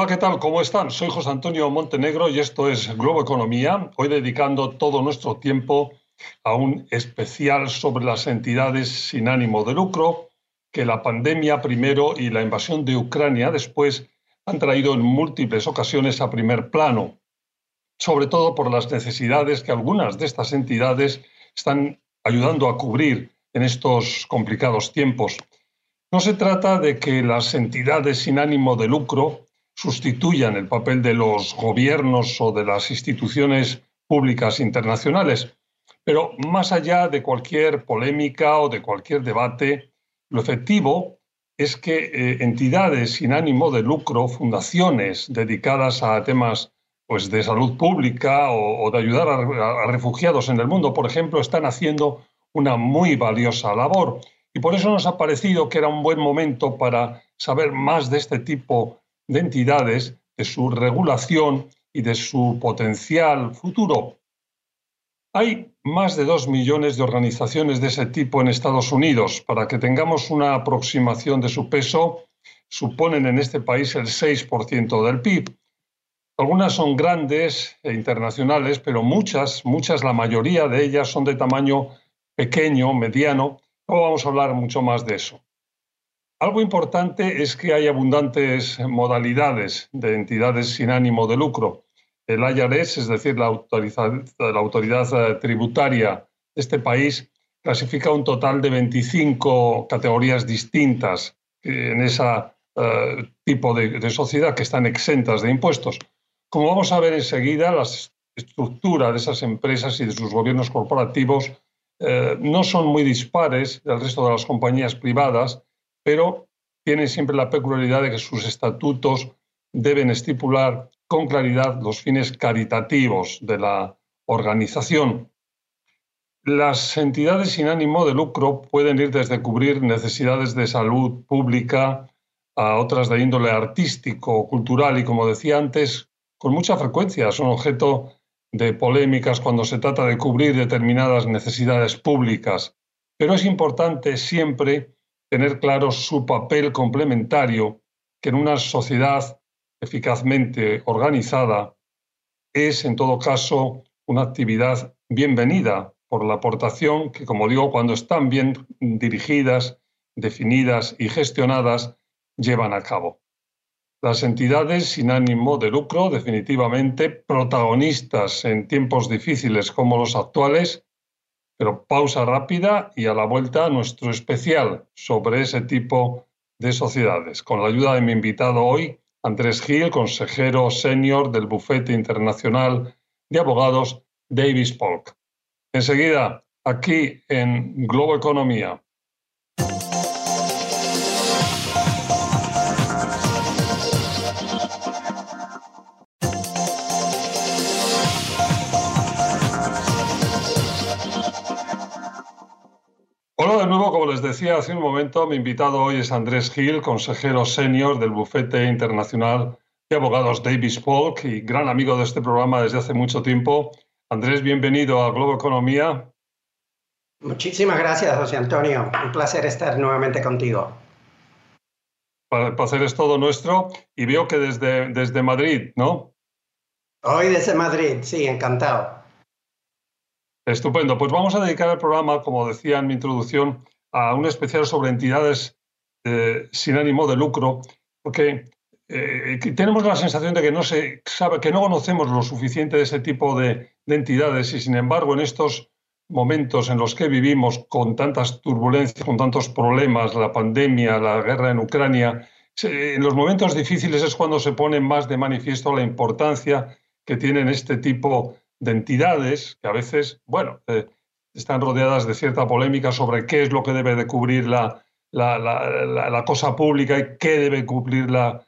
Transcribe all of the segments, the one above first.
Hola, ¿qué tal? ¿Cómo están? Soy José Antonio Montenegro y esto es Globo Economía. Hoy dedicando todo nuestro tiempo a un especial sobre las entidades sin ánimo de lucro que la pandemia primero y la invasión de Ucrania después han traído en múltiples ocasiones a primer plano, sobre todo por las necesidades que algunas de estas entidades están ayudando a cubrir en estos complicados tiempos. No se trata de que las entidades sin ánimo de lucro sustituyan el papel de los gobiernos o de las instituciones públicas internacionales. Pero más allá de cualquier polémica o de cualquier debate, lo efectivo es que eh, entidades sin ánimo de lucro, fundaciones dedicadas a temas pues, de salud pública o, de ayudar a, a refugiados en el mundo, por ejemplo, están haciendo una muy valiosa labor. Y por eso nos ha parecido que era un buen momento para saber más de este tipo de entidades, de su regulación y de su potencial futuro. Hay más de dos millones de organizaciones de ese tipo en Estados Unidos. Para que tengamos una aproximación de su peso, suponen en este país el 6% del PIB. Algunas son grandes e internacionales, pero muchas, muchas, la mayoría de ellas son de tamaño pequeño, mediano. No vamos a hablar mucho más de eso. Algo importante es que hay abundantes modalidades de entidades sin ánimo de lucro. El IRS, es decir, la, autoridad eh, tributaria de este país, clasifica un total de 25 categorías distintas en ese eh, tipo de, sociedad que están exentas de impuestos. Como vamos a ver enseguida, la estructura de esas empresas y de sus gobiernos corporativos eh, no son muy dispares del resto de las compañías privadas pero tiene siempre la peculiaridad de que sus estatutos deben estipular con claridad los fines caritativos de la organización. Las entidades sin ánimo de lucro pueden ir desde cubrir necesidades de salud pública a otras de índole artístico cultural y, como decía antes, con mucha frecuencia son objeto de polémicas cuando se trata de cubrir determinadas necesidades públicas. Pero es importante siempre tener claro su papel complementario, que en una sociedad eficazmente organizada es, en todo caso, una actividad bienvenida por la aportación que, como digo, cuando están bien dirigidas, definidas y gestionadas, llevan a cabo. Las entidades sin ánimo de lucro, definitivamente protagonistas en tiempos difíciles como los actuales, pero pausa rápida y a la vuelta nuestro especial sobre ese tipo de sociedades, con la ayuda de mi invitado hoy, Andrés Gil, consejero senior del bufete internacional de abogados Davis Polk. Enseguida, aquí en Globo Economía. Les decía hace un momento, mi invitado hoy es Andrés Gil, consejero senior del bufete internacional de abogados Davis Polk y gran amigo de este programa desde hace mucho tiempo. Andrés, bienvenido a Globo Economía. Muchísimas gracias, José Antonio. Un placer estar nuevamente contigo. El placer es todo nuestro y veo que desde, desde Madrid, ¿no? Hoy desde Madrid, sí, encantado. Estupendo. Pues vamos a dedicar el programa, como decía en mi introducción, a un especial sobre entidades eh, sin ánimo de lucro, porque eh, tenemos la sensación de que no se sabe, que no conocemos lo suficiente de ese tipo de, entidades y sin embargo en estos momentos en los que vivimos con tantas turbulencias, con tantos problemas, la pandemia, la guerra en Ucrania, en los momentos difíciles es cuando se pone más de manifiesto la importancia que tienen este tipo de entidades que a veces, bueno, eh, están rodeadas de cierta polémica sobre qué es lo que debe de cubrir la, la, cosa pública y qué debe cubrir la,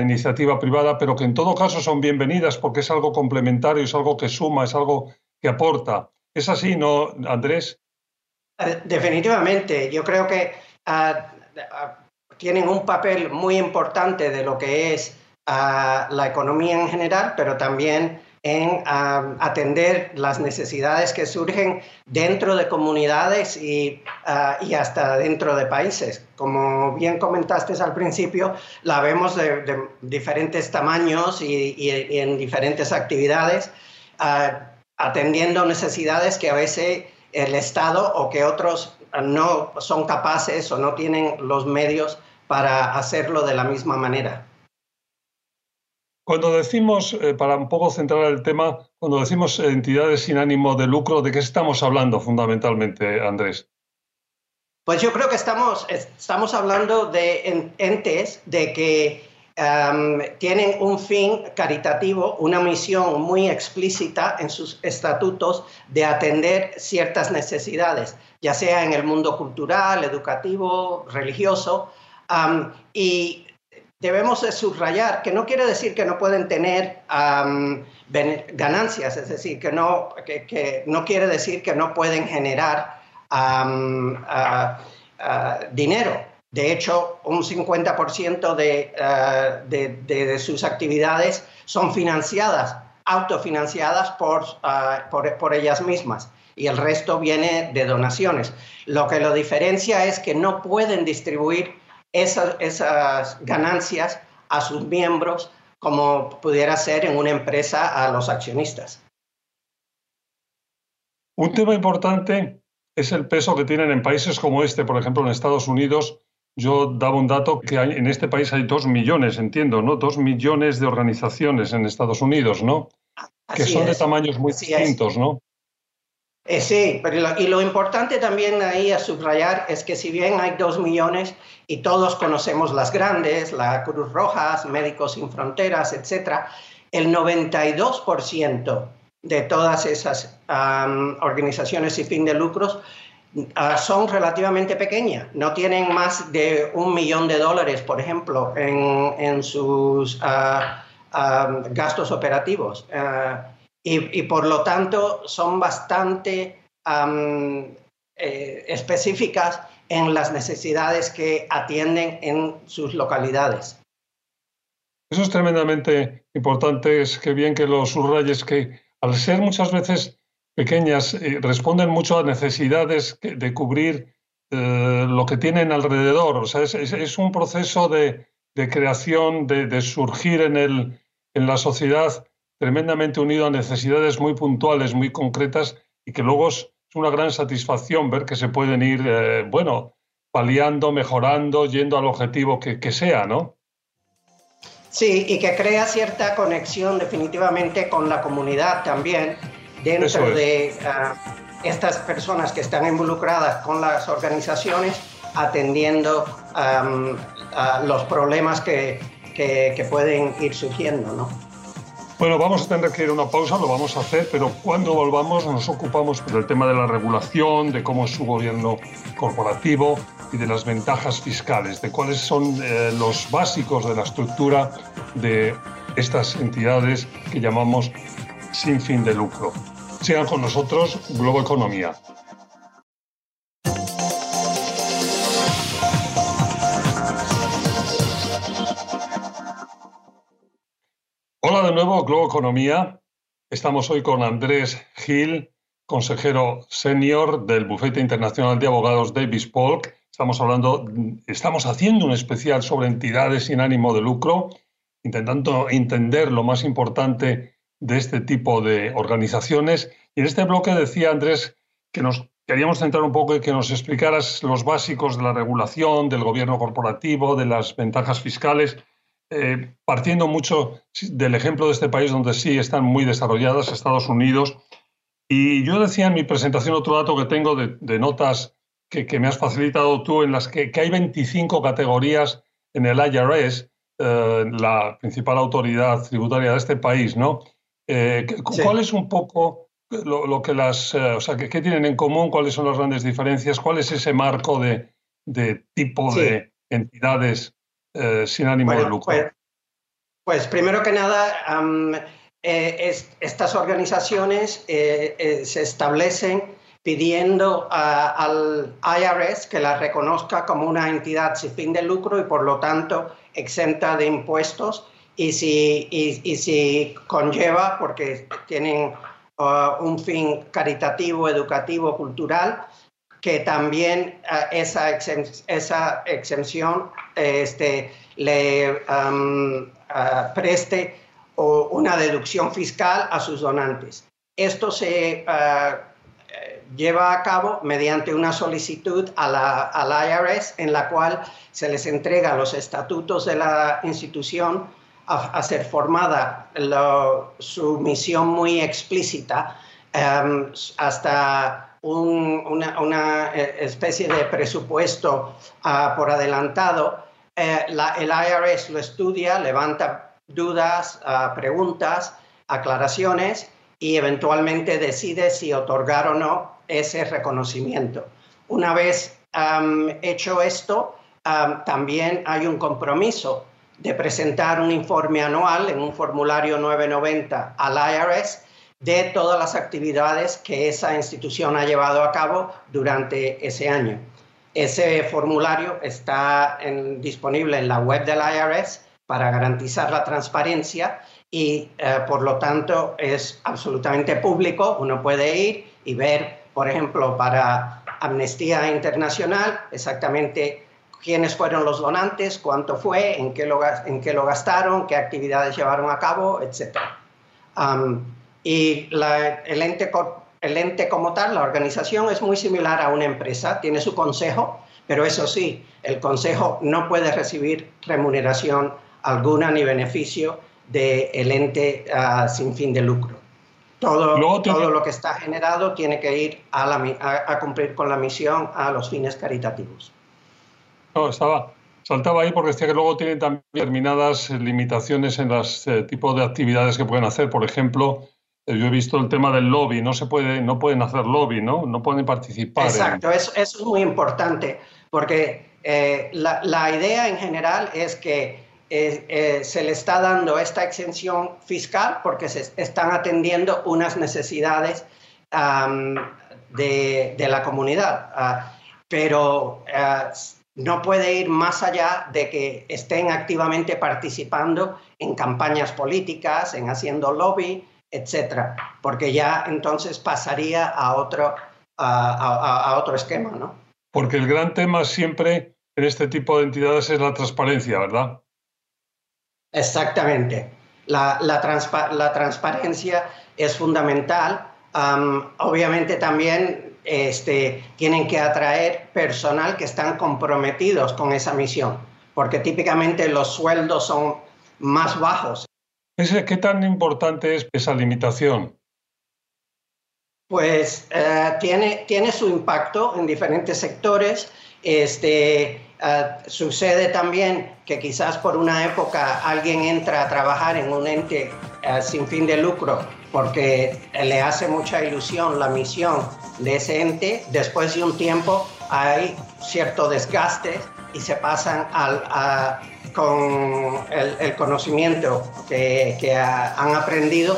iniciativa privada, pero que en todo caso son bienvenidas porque es algo complementario, es algo que suma, es algo que aporta. ¿Es así, no, Andrés? Eh, definitivamente. Yo creo que ah, ah, tienen un papel muy importante de lo que es ah, la economía en general, pero también en atender las necesidades que surgen dentro de comunidades y, ah, y, hasta dentro de países. Como bien comentaste al principio, la vemos de, diferentes tamaños y, en diferentes actividades, ah, atendiendo necesidades que a veces el Estado o que otros no son capaces o no tienen los medios para hacerlo de la misma manera. Cuando decimos, eh, para un poco centrar el tema, cuando decimos entidades sin ánimo de lucro, ¿de qué estamos hablando fundamentalmente, Andrés? Pues yo creo que estamos, estamos hablando de entes de que tienen un fin caritativo, una misión muy explícita en sus estatutos de atender ciertas necesidades, ya sea en el mundo cultural, educativo, religioso, y debemos subrayar que no quiere decir que no pueden tener ganancias, es decir, que no, que, no quiere decir que no pueden generar dinero. De hecho, un 50% de, de, de, sus actividades son financiadas, autofinanciadas por, por, por ellas mismas y el resto viene de donaciones. Lo que lo diferencia es que no pueden distribuir esas, ganancias a sus miembros como pudiera ser en una empresa a los accionistas. Un tema importante es el peso que tienen en países como este, por ejemplo, en Estados Unidos. Yo daba un dato que en este país hay dos millones, entiendo, ¿no? Dos millones de organizaciones en Estados Unidos, ¿no? que son de tamaños muy distintos, ¿no? Eh, sí, pero y lo importante también ahí a subrayar es que si bien hay dos millones y todos conocemos las grandes, la Cruz Roja, Médicos Sin Fronteras, etc., el 92% de todas esas organizaciones sin fin de lucros ah, son relativamente pequeñas, no tienen más de un millón de dólares, por ejemplo, en, sus ah, gastos operativos. Y, por lo tanto son bastante eh, específicas en las necesidades que atienden en sus localidades. Eso es tremendamente importante, es que bien que lo subrayes, que al ser muchas veces pequeñas, eh, responden mucho a necesidades de cubrir eh, lo que tienen alrededor. O sea, es, un proceso de, creación, de, de surgir en, el, en la sociedad tremendamente unido a necesidades muy puntuales, muy concretas y que luego es una gran satisfacción ver que se pueden ir, eh, bueno, paliando, mejorando, yendo al objetivo que, que, sea, ¿no? Sí, y que crea cierta conexión definitivamente con la comunidad también dentro de ah, estas personas que están involucradas con las organizaciones atendiendo a los problemas que, que, que pueden ir surgiendo, ¿no? Bueno, vamos a tener que ir a una pausa, lo vamos a hacer, pero cuando volvamos nos ocupamos del tema de la regulación, de cómo es su gobierno corporativo y de las ventajas fiscales, de cuáles son eh, los básicos de la estructura de estas entidades que llamamos sin fin de lucro. Sigan con nosotros, Globo Economía. De nuevo, Globo Economía. Estamos hoy con Andrés Gil, consejero senior del Bufete Internacional de Abogados Davis Polk. Estamos hablando, estamos haciendo un especial sobre entidades sin ánimo de lucro, intentando entender lo más importante de este tipo de organizaciones. Y en este bloque decía Andrés que nos queríamos centrar un poco y que nos explicaras los básicos de la regulación, del gobierno corporativo, de las ventajas fiscales. Eh, partiendo mucho del ejemplo de este país donde sí están muy desarrolladas, Estados Unidos. Y yo decía en mi presentación otro dato que tengo de, notas que, me has facilitado tú, en las que, hay 25 categorías en el IRS, eh, la principal autoridad tributaria de este país, ¿no? Eh, ¿Cuál es un poco lo, que las, o sea, ¿qué, tienen en común? ¿Cuáles son las grandes diferencias? ¿Cuál es ese marco de, tipo de entidades eh, sin ánimo de lucro? Pues, pues, primero que nada, eh, estas organizaciones eh, se establecen pidiendo al IRS que la reconozca como una entidad sin fin de lucro y por lo tanto exenta de impuestos y si, y, si conlleva, porque tienen uh, un fin caritativo, educativo, cultural, que también uh, esa, esa exención este, le uh, preste una deducción fiscal a sus donantes. Esto se lleva a cabo mediante una solicitud a la, al IRS en la cual se les entrega los estatutos de la institución a, ser formada su misión muy explícita hasta una, eh, especie de presupuesto ah, por adelantado. Eh, el IRS lo estudia, levanta dudas, ah, preguntas, aclaraciones y eventualmente decide si otorgar o no ese reconocimiento. Una vez hecho esto, también hay un compromiso de presentar un informe anual en un formulario 990 al IRS de todas las actividades que esa institución ha llevado a cabo durante ese año. Ese formulario está disponible en la web del IRS para garantizar la transparencia y eh, por lo tanto es absolutamente público. Uno puede ir y ver, por ejemplo, para Amnistía Internacional exactamente quiénes fueron los donantes, cuánto fue, en qué lo, en qué lo gastaron, qué actividades llevaron a cabo, etc. y el, ente, el ente como tal, la organización es muy similar a una empresa, tiene su consejo, pero eso sí, el consejo no puede recibir remuneración alguna ni beneficio del ente ah, sin fin de lucro. Todo, todo lo que está generado tiene que ir a cumplir con la misión a los fines caritativos. No, estaba, saltaba ahí porque decía que luego tienen también determinadas limitaciones en los eh, tipos de actividades que pueden hacer. Por ejemplo, yo he visto el tema del lobby, no se puede, no pueden hacer lobby, ¿no? No pueden participar. Exacto, eso, es muy importante, porque eh, la, la, idea en general es que se le está dando esta exención fiscal porque se están atendiendo unas necesidades de, de, la comunidad. Ah, pero no puede ir más allá de que estén activamente participando en campañas políticas, en haciendo lobby, etcétera, porque ya entonces pasaría a otro, a, otro esquema, ¿no? Porque el gran tema siempre en este tipo de entidades es la transparencia, ¿verdad? Exactamente. La, la, transparencia es fundamental. obviamente también este, tienen que atraer personal que están comprometidos con esa misión, porque típicamente los sueldos son más bajos. ¿Qué tan importante es esa limitación? Pues eh, tiene, tiene su impacto en diferentes sectores. Este, eh, sucede también que quizás por una época alguien entra a trabajar en un ente eh, sin fin de lucro porque le hace mucha ilusión la misión de ese ente. Después de un tiempo hay cierto desgaste y se pasan al, con el, conocimiento que, han aprendido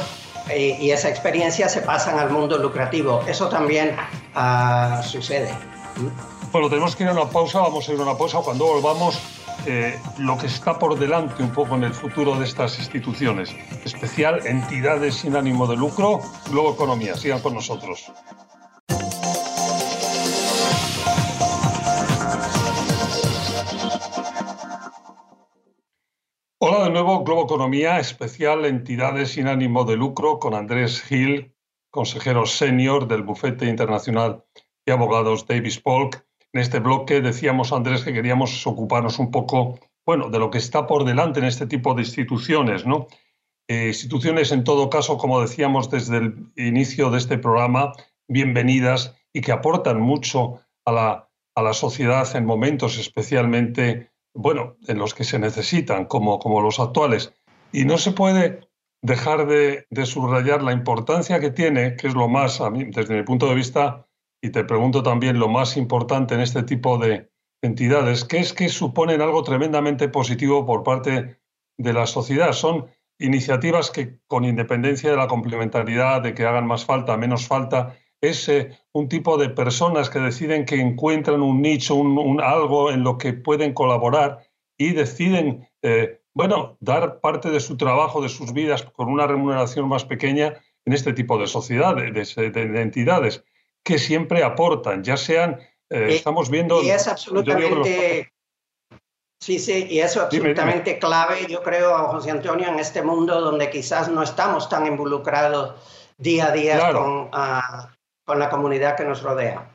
y, esa experiencia se pasan al mundo lucrativo. Eso también ah, sucede. Bueno, tenemos que ir a una pausa, vamos a ir a una pausa. Cuando volvamos, eh, lo que está por delante un poco en el futuro de estas instituciones, especial entidades sin ánimo de lucro, Globo Economía. Sigan con nosotros. Hola de nuevo, Globo Economía, especial entidades sin ánimo de lucro, con Andrés Gil, consejero senior del bufete internacional de abogados Davis Polk en este bloque decíamos, Andrés, que queríamos ocuparnos un poco, bueno, de lo que está por delante en este tipo de instituciones, ¿no? Eh, instituciones, en todo caso, como decíamos desde el inicio de este programa, bienvenidas y que aportan mucho a la, a la sociedad en momentos especialmente, bueno, en los que se necesitan, como, como los actuales. Y no se puede dejar de, de subrayar la importancia que tiene, que es lo más, desde mi punto de vista, y te pregunto también lo más importante en este tipo de entidades, que es que suponen algo tremendamente positivo por parte de la sociedad. Son iniciativas que, con independencia de la complementariedad, de que hagan más falta, menos falta, es eh, un tipo de personas que deciden que encuentran un nicho, un, algo en lo que pueden colaborar y deciden eh, bueno, dar parte de su trabajo, de sus vidas, con una remuneración más pequeña en este tipo de sociedades, de, entidades, que siempre aportan, ya sean, eh, estamos viendo... Y es absolutamente... Sí, sí, y eso es absolutamente clave, yo creo, José Antonio, en este mundo donde quizás no estamos tan involucrados día a día con, ah, con la comunidad que nos rodea.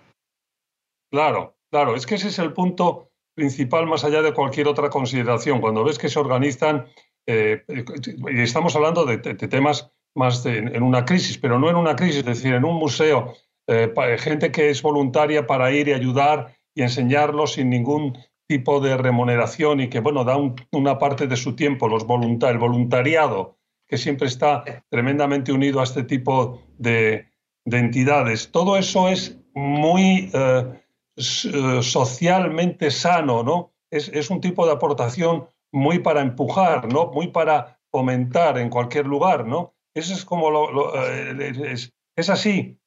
Claro, claro, es que ese es el punto principal más allá de cualquier otra consideración. Cuando ves que se organizan, eh, y estamos hablando de, temas más en una crisis, pero no en una crisis, es decir, en un museo, eh, gente que es voluntaria para ir y ayudar y enseñarlo sin ningún tipo de remuneración y que, bueno, da una parte de su tiempo, los el voluntariado, que siempre está tremendamente unido a este tipo de, entidades. Todo eso es muy... Eh, eh, socialmente sano, ¿no? Es, un tipo de aportación muy para empujar, ¿no? Muy para fomentar en cualquier lugar, ¿no? Eso es como lo, eh, es, así.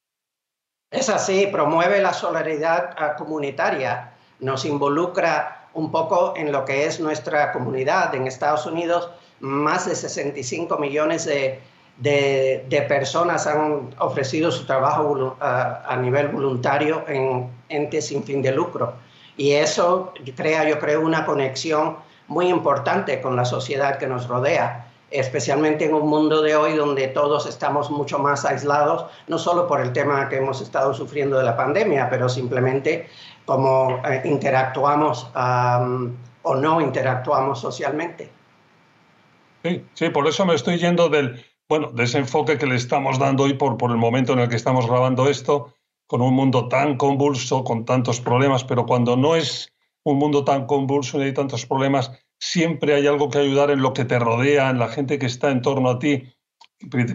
Es así, promueve la solidaridad ah, comunitaria, nos involucra un poco en lo que es nuestra comunidad. En Estados Unidos, más de 65 millones de, de, personas han ofrecido su trabajo a, nivel voluntario en entes sin fin de lucro. Y eso crea, yo creo, una conexión muy importante con la sociedad que nos rodea, especialmente en un mundo de hoy donde todos estamos mucho más aislados, no solo por el tema que hemos estado sufriendo de la pandemia, pero simplemente como eh, interactuamos o no interactuamos socialmente. Sí, sí, por eso me estoy yendo del, bueno, de ese enfoque que le estamos dando hoy por, por el momento en el que estamos grabando esto, con un mundo tan convulso, con tantos problemas, pero cuando no es un mundo tan convulso y hay tantos problemas, siempre hay algo que ayudar en lo que te rodea, en la gente que está en torno a ti,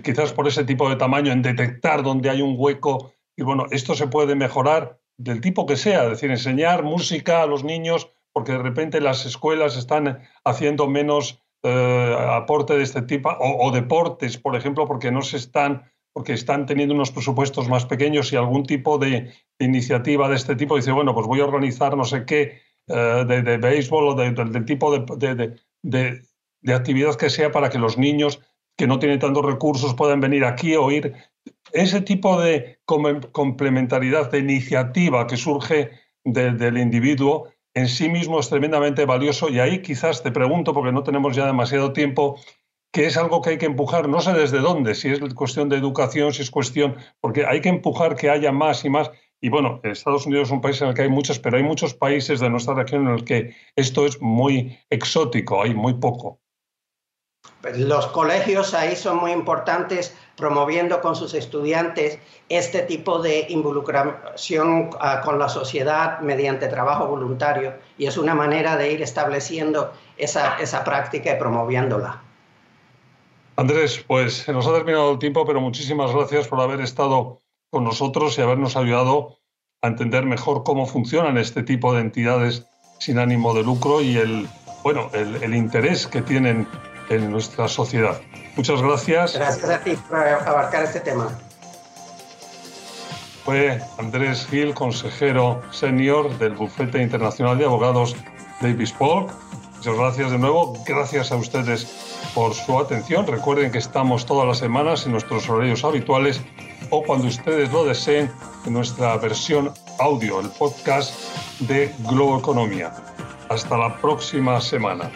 quizás por ese tipo de tamaño, en detectar dónde hay un hueco. Y bueno, esto se puede mejorar del tipo que sea, es decir, enseñar música a los niños, porque de repente las escuelas están haciendo menos eh, aporte de este tipo, o, deportes, por ejemplo, porque no se están, porque están teniendo unos presupuestos más pequeños y algún tipo de, iniciativa de este tipo dice, bueno, pues voy a organizar no sé qué eh, de, béisbol o del tipo de, de, actividad que sea para que los niños que no tienen tantos recursos puedan venir aquí o ir. Ese tipo de complementariedad, de iniciativa que surge del individuo, en sí mismo es tremendamente valioso y ahí quizás te pregunto, porque no tenemos ya demasiado tiempo, que es algo que hay que empujar, no sé desde dónde, si es cuestión de educación, si es cuestión, porque hay que empujar que haya más y más. Y bueno, Estados Unidos es un país en el que hay muchos, pero hay muchos países de nuestra región en el que esto es muy exótico, hay muy poco. Los colegios ahí son muy importantes promoviendo con sus estudiantes este tipo de involucración ah, con la sociedad mediante trabajo voluntario y es una manera de ir estableciendo esa, esa práctica y promoviéndola. Andrés, pues se nos ha terminado el tiempo, pero muchísimas gracias por haber estado con nosotros y habernos ayudado a entender mejor cómo funcionan este tipo de entidades sin ánimo de lucro y el, bueno, el, el interés que tienen en nuestra sociedad. Muchas gracias. Gracias a ti por abarcar este tema. Fue Andrés Gil, consejero senior del Bufete Internacional de Abogados Davis Polk. Muchas gracias de nuevo. Gracias a ustedes por su atención. Recuerden que estamos todas las semanas en nuestros horarios habituales o cuando ustedes lo deseen en nuestra versión audio, el podcast de Globo Economía. Hasta la próxima semana.